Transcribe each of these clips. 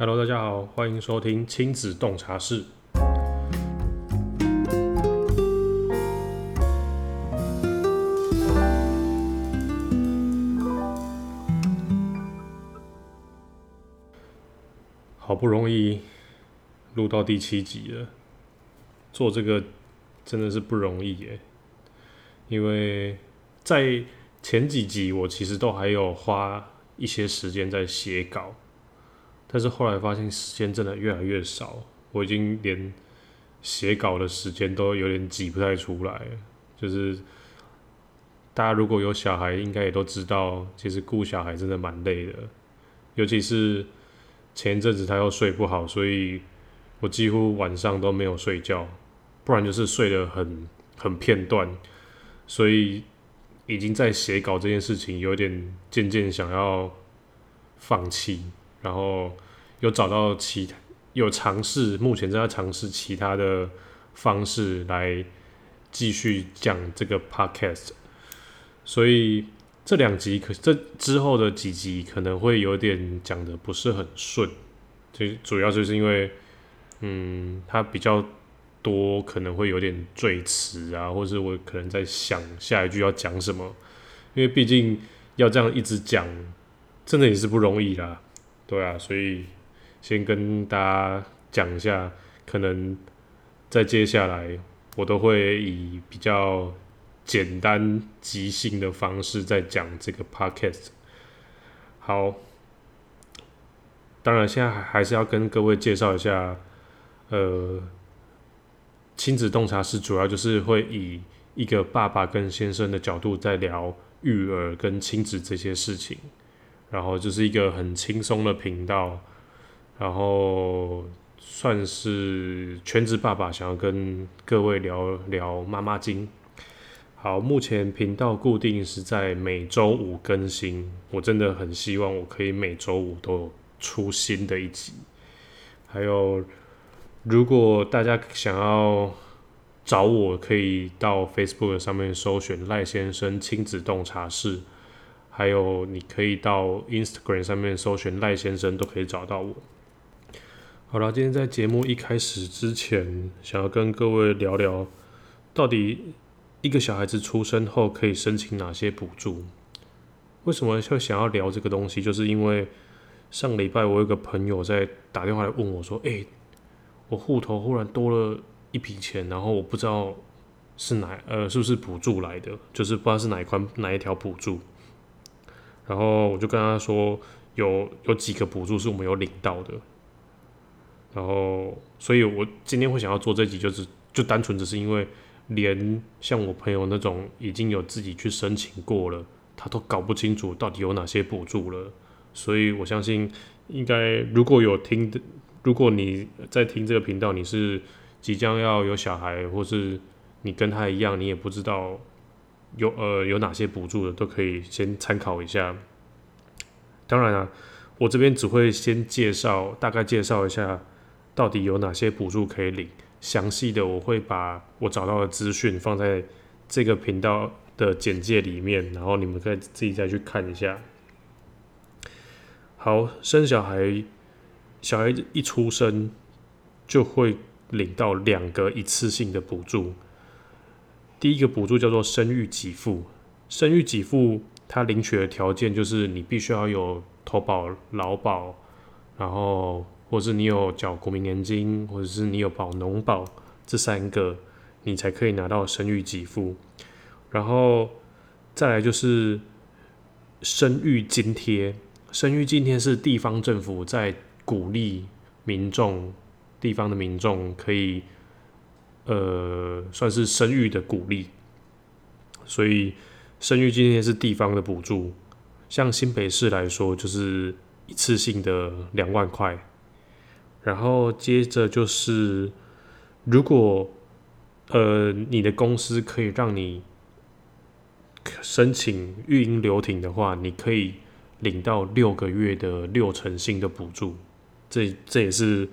Hello，大家好，欢迎收听亲子洞察室。好不容易录到第七集了，做这个真的是不容易耶。因为在前几集我其实都还有花一些时间在写稿，但是后来发现时间真的越来越少，我已经连写稿的时间都有点挤不太出来。就是大家如果有小孩，应该也都知道，其实顾小孩真的蛮累的，尤其是前一阵子他又睡不好，所以我几乎晚上都没有睡觉，不然就是睡得很很片段。所以已经在写稿这件事情有点渐渐想要放弃，然后有找到其他有尝试，目前正在尝试其他的方式来继续讲这个 podcast。所以这两集可这之后的几集可能会有点讲的不是很顺，就主要就是因为嗯，它比较。多可能会有点赘词啊，或是我可能在想下一句要讲什么，因为毕竟要这样一直讲，真的也是不容易啦，对啊，所以先跟大家讲一下，可能在接下来我都会以比较简单即兴的方式在讲这个 podcast。好，当然现在还是要跟各位介绍一下，呃。亲子洞察室主要就是会以一个爸爸跟先生的角度在聊育儿跟亲子这些事情，然后就是一个很轻松的频道，然后算是全职爸爸想要跟各位聊聊妈妈经。好，目前频道固定是在每周五更新，我真的很希望我可以每周五都出新的一集，还有。如果大家想要找我，可以到 Facebook 上面搜寻赖先生亲子洞察室，还有你可以到 Instagram 上面搜寻赖先生，都可以找到我。好了，今天在节目一开始之前，想要跟各位聊聊，到底一个小孩子出生后可以申请哪些补助？为什么会想要聊这个东西？就是因为上礼拜我有个朋友在打电话来问我说：“哎。”我户头忽然多了一笔钱，然后我不知道是哪呃是不是补助来的，就是不知道是哪一款哪一条补助。然后我就跟他说，有有几个补助是我们有领到的。然后，所以我今天会想要做这集，就是就单纯只是因为，连像我朋友那种已经有自己去申请过了，他都搞不清楚到底有哪些补助了。所以我相信，应该如果有听的。如果你在听这个频道，你是即将要有小孩，或是你跟他一样，你也不知道有呃有哪些补助的，都可以先参考一下。当然啊，我这边只会先介绍，大概介绍一下到底有哪些补助可以领，详细的我会把我找到的资讯放在这个频道的简介里面，然后你们可以自己再去看一下。好，生小孩。小孩一出生就会领到两个一次性的补助。第一个补助叫做生育给付，生育给付它领取的条件就是你必须要有投保劳保，然后或是你有缴国民年金，或者是你有保农保这三个，你才可以拿到生育给付。然后再来就是生育津贴，生育津贴是地方政府在鼓励民众，地方的民众可以，呃，算是生育的鼓励，所以生育津贴是地方的补助。像新北市来说，就是一次性的两万块。然后接着就是，如果呃你的公司可以让你申请育婴留停的话，你可以领到六个月的六成新的补助。这这也是，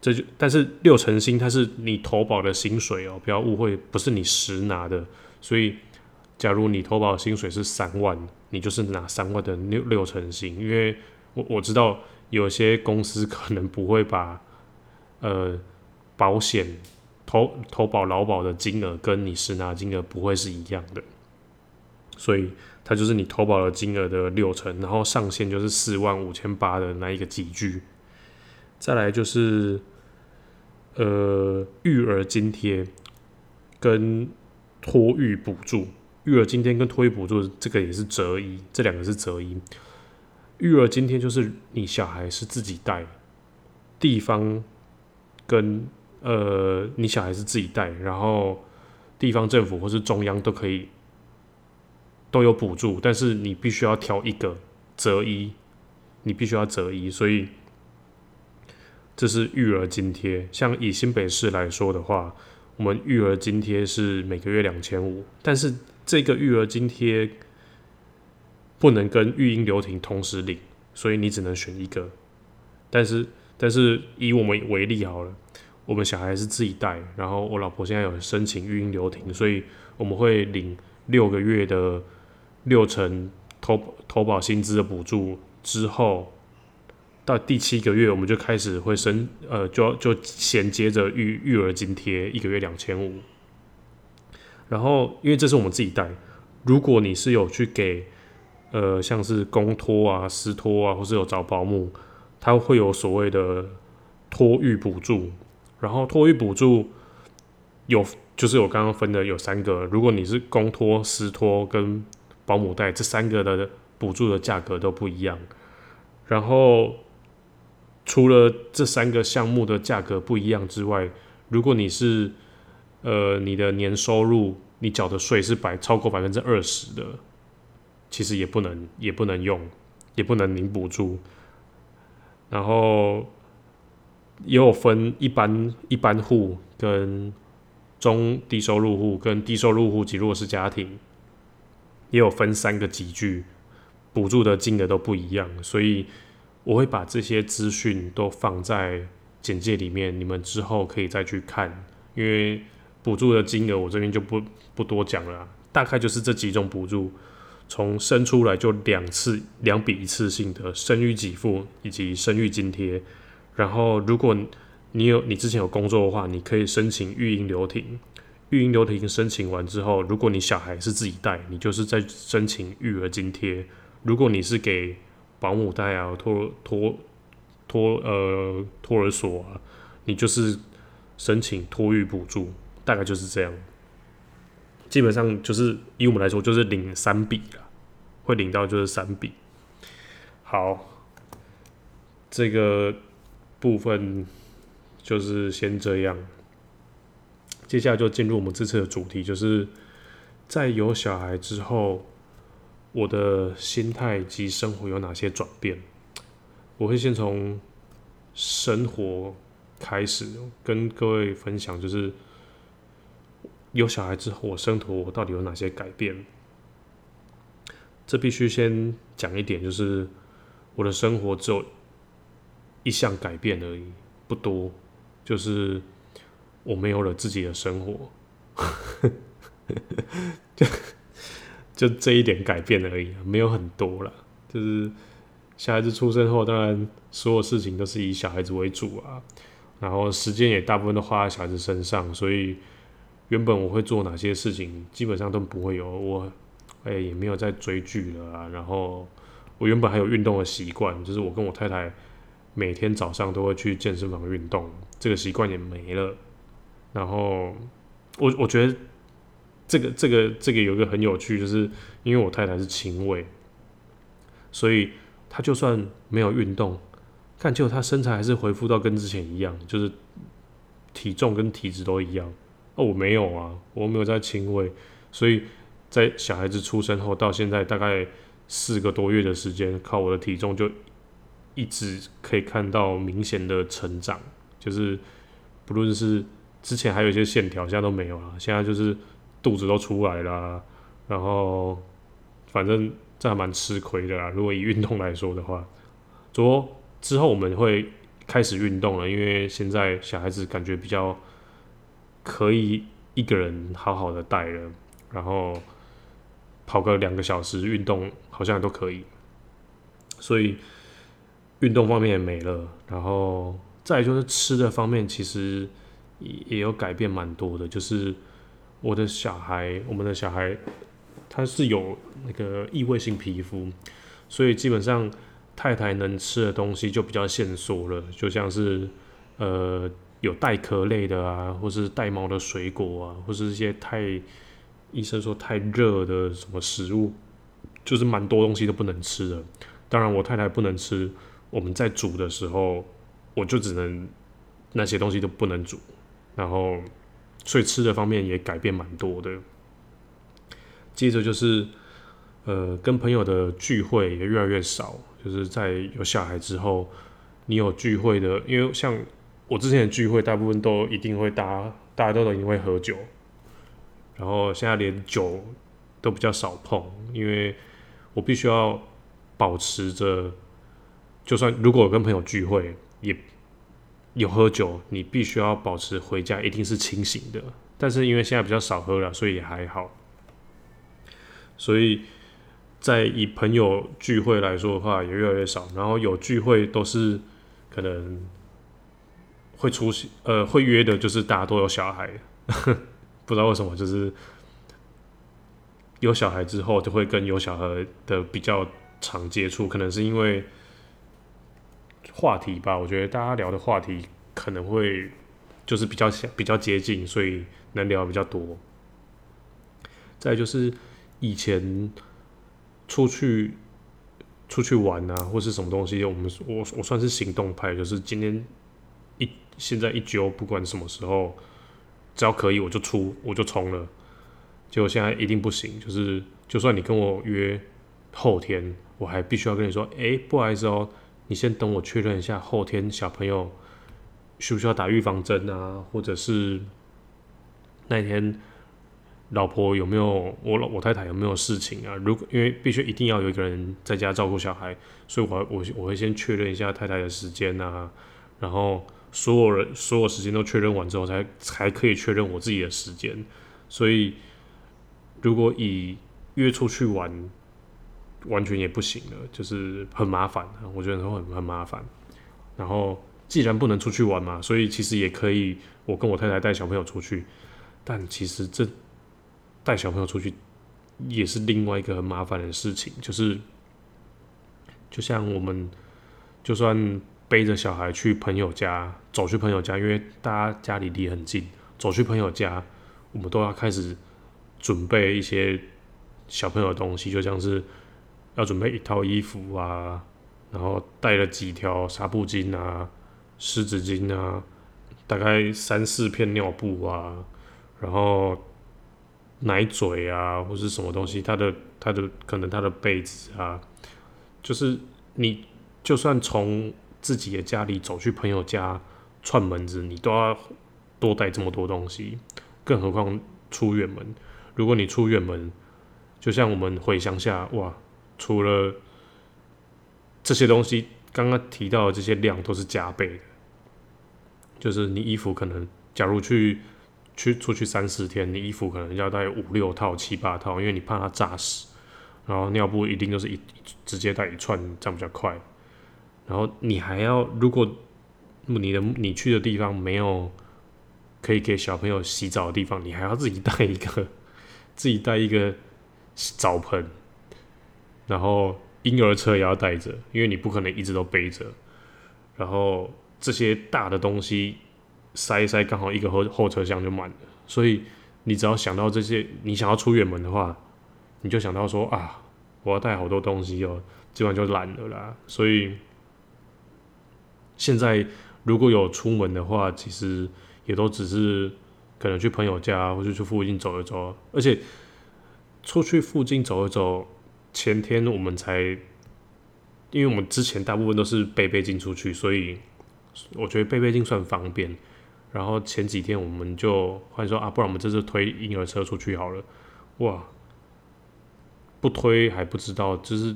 这就但是六成薪它是你投保的薪水哦，不要误会，不是你实拿的。所以，假如你投保的薪水是三万，你就是拿三万的六六成薪。因为我我知道有些公司可能不会把呃保险投投保劳保的金额跟你实拿金额不会是一样的，所以它就是你投保的金额的六成，然后上限就是四万五千八的那一个集聚。再来就是呃育儿津贴跟托育补助，育儿津贴跟托育补助这个也是择一，这两个是择一。育儿津贴就是你小孩是自己带，地方跟呃你小孩是自己带，然后地方政府或是中央都可以都有补助，但是你必须要挑一个择一，你必须要择一，所以这是育儿津贴。像以新北市来说的话，我们育儿津贴是每个月两千五，但是这个育儿津贴。不能跟育婴留停同时领，所以你只能选一个。但是，但是以我们为例好了，我们小孩是自己带，然后我老婆现在有申请育婴留停，所以我们会领六个月的六成投投保薪资的补助，之后到第七个月我们就开始会申呃，就就衔接着育育儿津贴，一个月两千五。然后，因为这是我们自己带，如果你是有去给。呃，像是公托啊、私托啊，或是有找保姆，他会有所谓的托育补助。然后托育补助有，就是我刚刚分的有三个。如果你是公托、私托跟保姆带，这三个的补助的价格都不一样。然后除了这三个项目的价格不一样之外，如果你是呃你的年收入，你缴的税是百超过百分之二十的。其实也不能，也不能用，也不能领补助。然后也有分一般一般户跟中低收入户跟低收入户及弱势家庭，也有分三个集聚，补助的金额都不一样。所以我会把这些资讯都放在简介里面，你们之后可以再去看。因为补助的金额我这边就不不多讲了，大概就是这几种补助。从生出来就两次两笔一次性的生育给付以及生育津贴，然后如果你有你之前有工作的话，你可以申请育婴留停。育婴留停申请完之后，如果你小孩是自己带，你就是在申请育儿津贴；如果你是给保姆带啊、托托托呃托儿所啊，你就是申请托育补助，大概就是这样。基本上就是以我们来说，就是领三笔了，会领到就是三笔。好，这个部分就是先这样。接下来就进入我们这次的主题，就是在有小孩之后，我的心态及生活有哪些转变？我会先从生活开始跟各位分享，就是。有小孩之后，我生活我到底有哪些改变？这必须先讲一点，就是我的生活只有一项改变而已，不多，就是我没有了自己的生活，就这一点改变而已，没有很多了。就是小孩子出生后，当然所有事情都是以小孩子为主啊，然后时间也大部分都花在小孩子身上，所以。原本我会做哪些事情，基本上都不会有。我哎也没有在追剧了啊。然后我原本还有运动的习惯，就是我跟我太太每天早上都会去健身房运动，这个习惯也没了。然后我我觉得这个这个这个有一个很有趣，就是因为我太太是轻微，所以她就算没有运动，看结果她身材还是恢复到跟之前一样，就是体重跟体质都一样。哦，我没有啊，我没有在轻微，所以在小孩子出生后到现在大概四个多月的时间，靠我的体重就一直可以看到明显的成长，就是不论是之前还有一些线条，现在都没有了，现在就是肚子都出来了，然后反正这还蛮吃亏的啦。如果以运动来说的话，昨之后我们会开始运动了，因为现在小孩子感觉比较。可以一个人好好的带了，然后跑个两个小时运动，好像都可以。所以运动方面也没了，然后再就是吃的方面，其实也也有改变蛮多的。就是我的小孩，我们的小孩他是有那个异位性皮肤，所以基本上太太能吃的东西就比较限缩了，就像是呃有带壳类的啊，或是带毛的水果啊，或是一些太医生说太热的什么食物，就是蛮多东西都不能吃的。当然我太太不能吃。我们在煮的时候，我就只能那些东西都不能煮，然后所以吃的方面也改变蛮多的。接着就是呃，跟朋友的聚会也越来越少，就是在有小孩之后，你有聚会的，因为像我之前的聚会，大部分都一定会大大家都都一定会喝酒，然后现在连酒都比较少碰，因为我必须要保持着。就算如果跟朋友聚会，也有喝酒，你必须要保持回家一定是清醒的。但是因为现在比较少喝了，所以也还好。所以在以朋友聚会来说的话，也越来越少。然后有聚会都是可能会出席，呃，会约的，就是大家都有小孩，不知道为什么，就是有小孩之后就会跟有小孩的比较常接触，可能是因为。话题吧，我觉得大家聊的话题可能会就是比较比较接近，所以能聊比较多。再就是以前出去出去玩啊，或是什么东西，我们我我算是行动派，就是今天一现在一揪，不管什么时候，只要可以我就出我就冲了。结果现在一定不行，就是就算你跟我约后天，我还必须要跟你说，哎，不好意思哦。你先等我确认一下，后天小朋友需不需要打预防针啊？或者是那天老婆有没有我老我太太有没有事情啊？如果因为必须一定要有一个人在家照顾小孩，所以我我我会先确认一下太太的时间啊，然后所有人所有时间都确认完之后，才才可以确认我自己的时间。所以如果以约出去玩。完全也不行了，就是很麻烦，我觉得很很麻烦。然后既然不能出去玩嘛，所以其实也可以，我跟我太太带小朋友出去。但其实这带小朋友出去也是另外一个很麻烦的事情，就是就像我们就算背着小孩去朋友家，走去朋友家，因为大家家里离很近，走去朋友家，我们都要开始准备一些小朋友的东西，就像是。要准备一套衣服啊，然后带了几条纱布巾啊、湿纸巾啊，大概三四片尿布啊，然后奶嘴啊，或是什么东西，他的他的可能他的被子啊，就是你就算从自己的家里走去朋友家串门子，你都要多带这么多东西，更何况出远门。如果你出远门，就像我们回乡下，哇！除了这些东西，刚刚提到的这些量都是加倍的。就是你衣服可能，假如去去出去三四天，你衣服可能要带五六套、七八套，因为你怕它炸死。然后尿布一定就是一直接带一串，这样比较快。然后你还要，如果你的你去的地方没有可以给小朋友洗澡的地方，你还要自己带一个，自己带一个澡盆。然后婴儿车也要带着，因为你不可能一直都背着。然后这些大的东西塞一塞，刚好一个后后车厢就满了。所以你只要想到这些，你想要出远门的话，你就想到说啊，我要带好多东西哦，基本上就懒了啦。所以现在如果有出门的话，其实也都只是可能去朋友家，或者去附近走一走。而且出去附近走一走。前天我们才，因为我们之前大部分都是背背进出去，所以我觉得背背进算方便。然后前几天我们就换说啊，不然我们这次推婴儿车出去好了。哇，不推还不知道，就是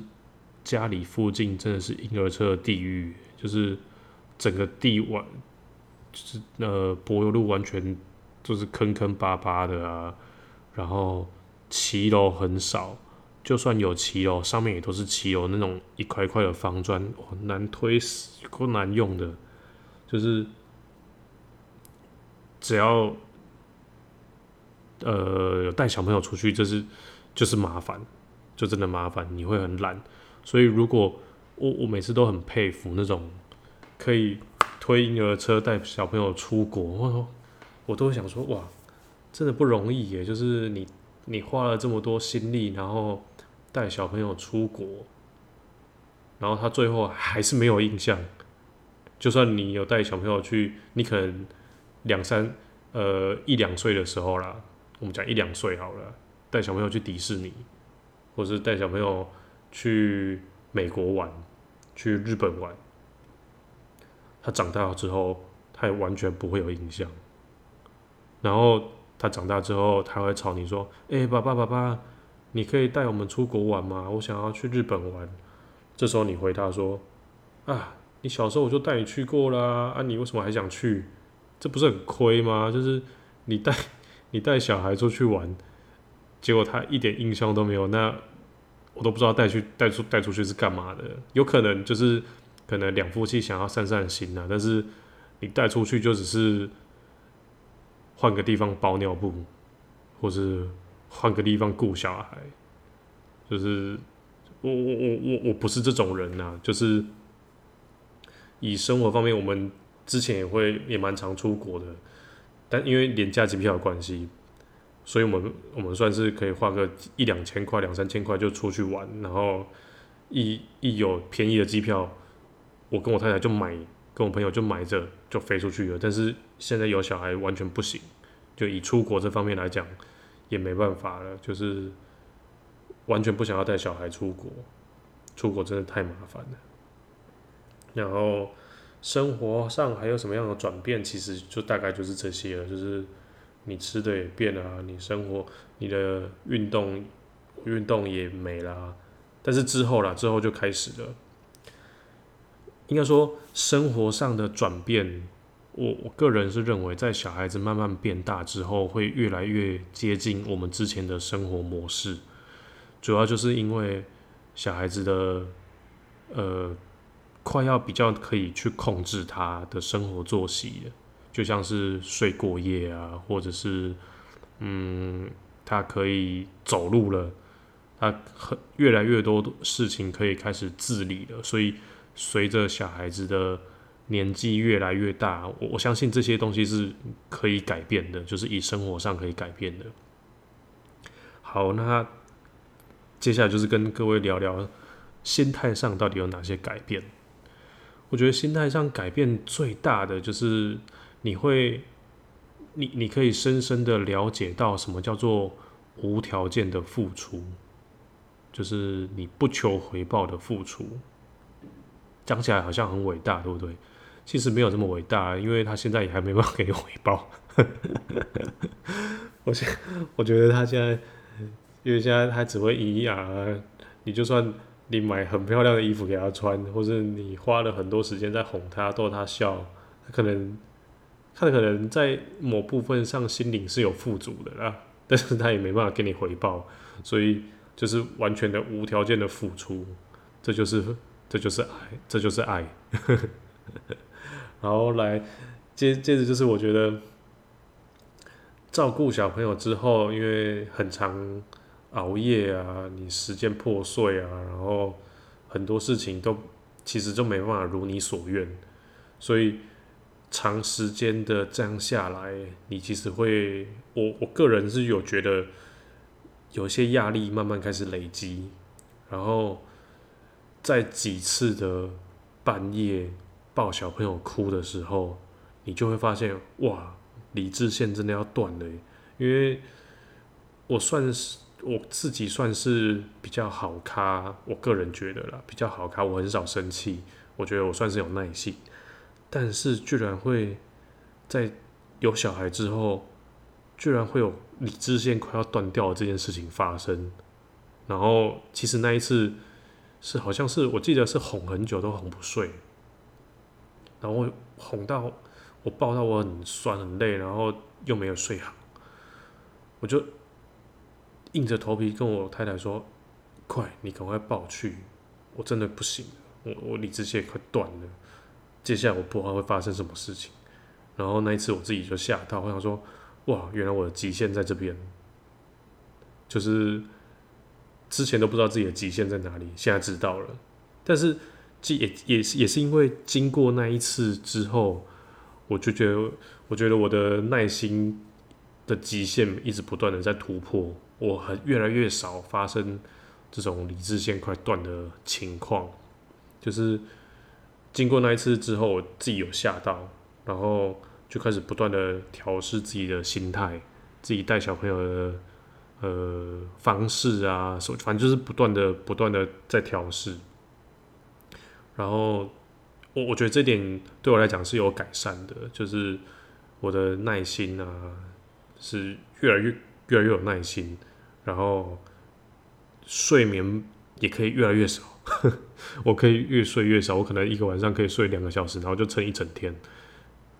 家里附近真的是婴儿车的地狱，就是整个地完，就是呃柏油路完全就是坑坑巴巴的啊，然后骑楼很少。就算有骑楼，上面也都是骑楼那种一块块的方砖，哇，难推死，够难用的。就是只要呃有带小朋友出去，就是就是麻烦，就真的麻烦，你会很懒。所以如果我我每次都很佩服那种可以推婴儿车带小朋友出国，我我都想说，哇，真的不容易耶！就是你你花了这么多心力，然后带小朋友出国，然后他最后还是没有印象。就算你有带小朋友去，你可能两三呃一两岁的时候啦，我们讲一两岁好了，带小朋友去迪士尼，或者是带小朋友去美国玩，去日本玩，他长大之后，他也完全不会有印象。然后他长大之后，他会吵你说：“哎，爸爸爸爸，你可以带我们出国玩吗？我想要去日本玩。”这时候你回答说：“啊。”你小时候我就带你去过啦，啊，你为什么还想去？这不是很亏吗？就是你带你带小孩出去玩，结果他一点印象都没有，那我都不知道带去带出带出去是干嘛的。有可能就是可能两夫妻想要散散心啊，但是你带出去就只是换个地方包尿布，或是换个地方顾小孩，就是我我我我我不是这种人呐，就是。以生活方面，我们之前也会也蛮常出国的，但因为廉价机票的关系，所以我们我们算是可以花个一两千块、两三千块就出去玩，然后一一有便宜的机票，我跟我太太就买，跟我朋友就买着就飞出去了。但是现在有小孩完全不行，就以出国这方面来讲，也没办法了，就是完全不想要带小孩出国，出国真的太麻烦了。然后生活上还有什么样的转变？其实就大概就是这些了，就是你吃的也变了，你生活、你的运动、运动也没了。但是之后啦，之后就开始了。应该说，生活上的转变，我我个人是认为，在小孩子慢慢变大之后，会越来越接近我们之前的生活模式。主要就是因为小孩子的呃。快要比较可以去控制他的生活作息了，就像是睡过夜啊，或者是嗯，他可以走路了，他很越来越多事情可以开始自理了。所以随着小孩子的年纪越来越大，我我相信这些东西是可以改变的，就是以生活上可以改变的。好，那接下来就是跟各位聊聊心态上到底有哪些改变。我觉得心态上改变最大的就是你会，你你可以深深的了解到什么叫做无条件的付出，就是你不求回报的付出。讲起来好像很伟大，对不对？其实没有这么伟大，因为他现在也还没办法给你回报。我现我觉得他现在，因为现在他只会咿呀，你就算。你买很漂亮的衣服给他穿，或者你花了很多时间在哄他、逗他笑，他可能他可能在某部分上心灵是有富足的啦，但是他也没办法给你回报，所以就是完全的无条件的付出，这就是这就是爱，这就是爱。然后来接接着就是我觉得照顾小朋友之后，因为很长。熬夜啊，你时间破碎啊，然后很多事情都其实就没办法如你所愿，所以长时间的这样下来，你其实会，我我个人是有觉得有些压力慢慢开始累积，然后在几次的半夜抱小朋友哭的时候，你就会发现哇，理智线真的要断了，因为我算是。我自己算是比较好咖，我个人觉得啦，比较好咖。我很少生气，我觉得我算是有耐性。但是居然会在有小孩之后，居然会有理智线快要断掉的这件事情发生。然后其实那一次是好像是我记得是哄很久都哄不睡，然后哄到我抱到我很酸很累，然后又没有睡好，我就。硬着头皮跟我太太说：“快，你赶快抱去，我真的不行了，我我理智线快断了，接下来我不知道会发生什么事情。然后那一次我自己就吓到，我想说，哇，原来我的极限在这边，就是之前都不知道自己的极限在哪里，现在知道了。但是，这也也是也是因为经过那一次之后，我就觉得，我觉得我的耐心的极限一直不断的在突破，我很越来越少发生这种理智线快断的情况。就是经过那一次之后，我自己有吓到。然后就开始不断的调试自己的心态，自己带小朋友的呃方式啊，反正就是不断的不断的在调试。然后我我觉得这点对我来讲是有改善的，就是我的耐心啊是越来越越来越有耐心，然后睡眠也可以越来越少，我可以越睡越少，我可能一个晚上可以睡两个小时，然后就撑一整天。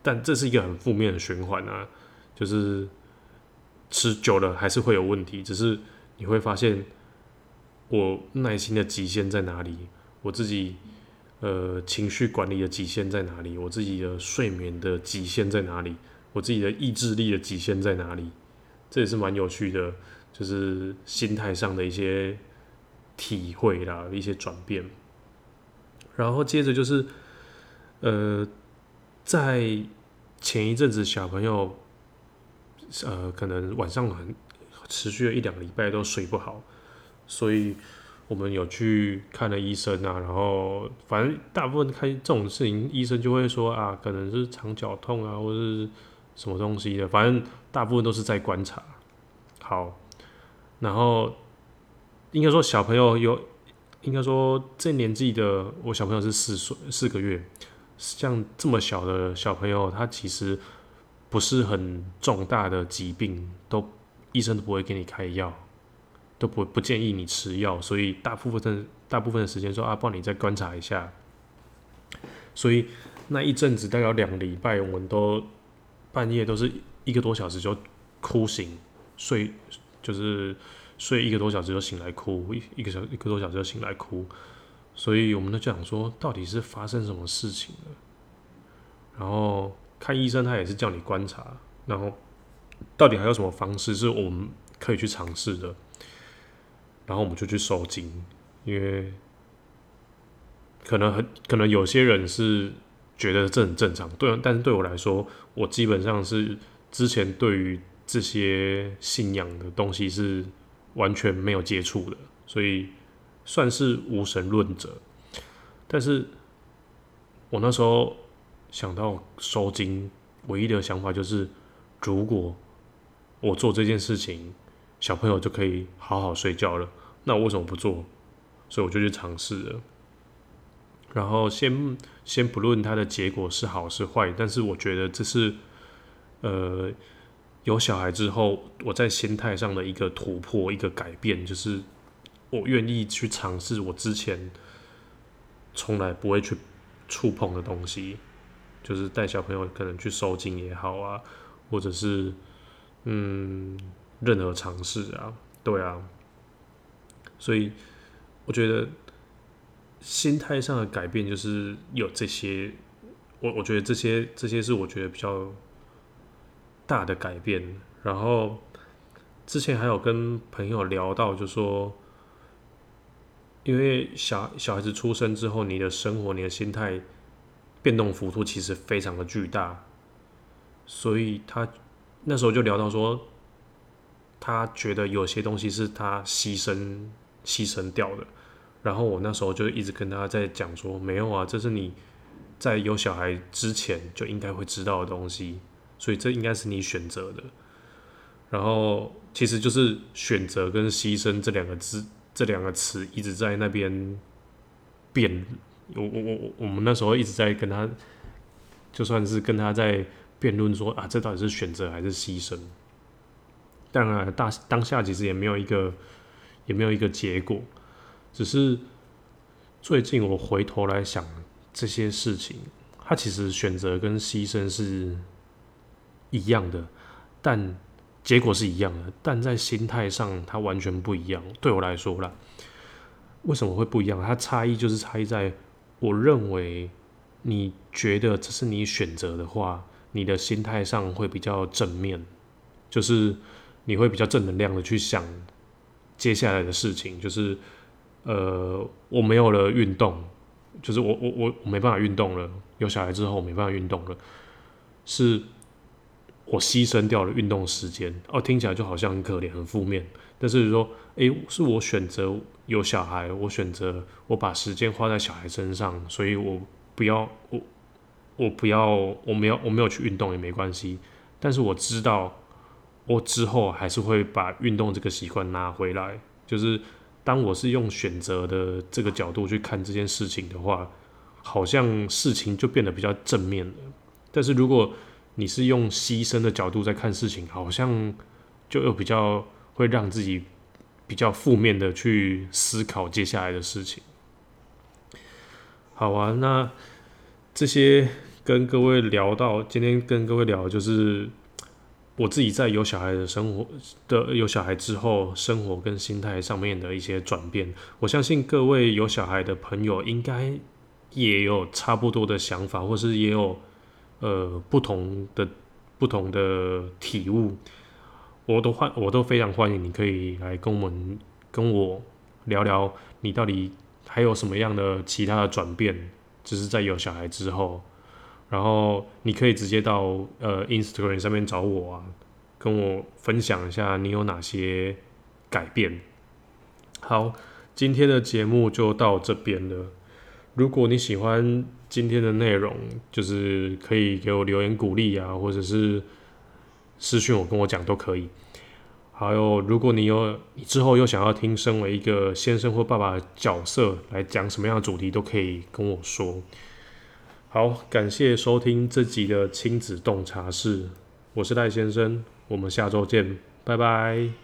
但这是一个很负面的循环啊，就是吃久了还是会有问题。只是你会发现，我耐心的极限在哪里？我自己呃情绪管理的极限在哪里？我自己的睡眠的极限在哪里？我自己的意志力的极限在哪里？这也是蛮有趣的，就是心态上的一些体会啦，一些转变。然后接着就是呃。在前一阵子，小朋友，呃，可能晚上很持续了一两个礼拜都睡不好，所以我们有去看了医生啊。然后，反正大部分看这种事情，医生就会说啊，可能是肠绞痛啊，或者是什么东西的。反正大部分都是在观察。好，然后应该说小朋友有，应该说这年纪的，我小朋友是四岁四个月。像这么小的小朋友，他其实不是很重大的疾病，都医生都不会给你开药，都不不建议你吃药，所以大部分大部分的时间说啊，帮你再观察一下。所以那一阵子大概两个礼拜，我们都半夜都是一个多小时就哭醒，睡就是睡一个多小时就醒来哭，一一个小一个多小时就醒来哭。所以我们就讲说，到底是发生什么事情了？然后看医生，他也是叫你观察，然后到底还有什么方式是我们可以去尝试的？然后我们就去收精，因为可能很可能有些人是觉得这很正常，对，但是对我来说，我基本上是之前对于这些信仰的东西是完全没有接触的，所以。算是无神论者，但是我那时候想到收精，唯一的想法就是，如果我做这件事情，小朋友就可以好好睡觉了，那我为什么不做？所以我就去尝试了。然后先先不论它的结果是好是坏，但是我觉得这是呃有小孩之后我在心态上的一个突破，一个改变，就是。我愿意去尝试我之前从来不会去触碰的东西，就是带小朋友可能去收精也好啊，或者是嗯任何尝试啊，对啊，所以我觉得心态上的改变就是有这些，我我觉得这些这些是我觉得比较大的改变。然后之前还有跟朋友聊到，就说。因为小小孩子出生之后，你的生活、你的心态变动幅度其实非常的巨大，所以他那时候就聊到说，他觉得有些东西是他牺牲牺牲掉的。然后我那时候就一直跟他在讲说，没有啊，这是你在有小孩之前就应该会知道的东西，所以这应该是你选择的。然后其实就是选择跟牺牲这两个字。这两个词一直在那边辩，我我我我们那时候一直在跟他，就算是跟他在辩论说啊，这到底是选择还是牺牲？当然，大当下其实也没有一个也没有一个结果，只是最近我回头来想这些事情，他其实选择跟牺牲是一样的，但。结果是一样的，但在心态上它完全不一样。对我来说啦，为什么会不一样？它差异就是差异在，我认为你觉得这是你选择的话，你的心态上会比较正面，就是你会比较正能量的去想接下来的事情。就是呃，我没有了运动，就是我我我我没办法运动了。有小孩之后，我没办法运动了，是我牺牲掉了运动时间。哦，听起来就好像很可怜、很负面。但是说，诶，是我选择有小孩，我选择我把时间花在小孩身上，所以我不要我我不要我没有我没有去运动也没关系。但是我知道，我之后还是会把运动这个习惯拿回来。就是当我是用选择的这个角度去看这件事情的话，好像事情就变得比较正面了。但是如果你是用牺牲的角度在看事情，好像就又比较。会让自己比较负面的去思考接下来的事情。好啊，那这些跟各位聊到，今天跟各位聊就是我自己在有小孩的生活的有小孩之后，生活跟心态上面的一些转变。我相信各位有小孩的朋友应该也有差不多的想法，或是也有呃不同的不同的体悟。我都欢，我都非常欢迎，你可以来跟我们跟我聊聊，你到底还有什么样的其他的转变，就是在有小孩之后，然后你可以直接到呃 Instagram 上面找我啊，跟我分享一下你有哪些改变。好，今天的节目就到这边了。如果你喜欢今天的内容，就是可以给我留言鼓励啊，或者是。私讯我跟我讲都可以。还有，如果你有你之后又想要听身为一个先生或爸爸的角色来讲什么样的主题，都可以跟我说。好，感谢收听这集的亲子洞察室，我是赖先生，我们下周见，拜拜。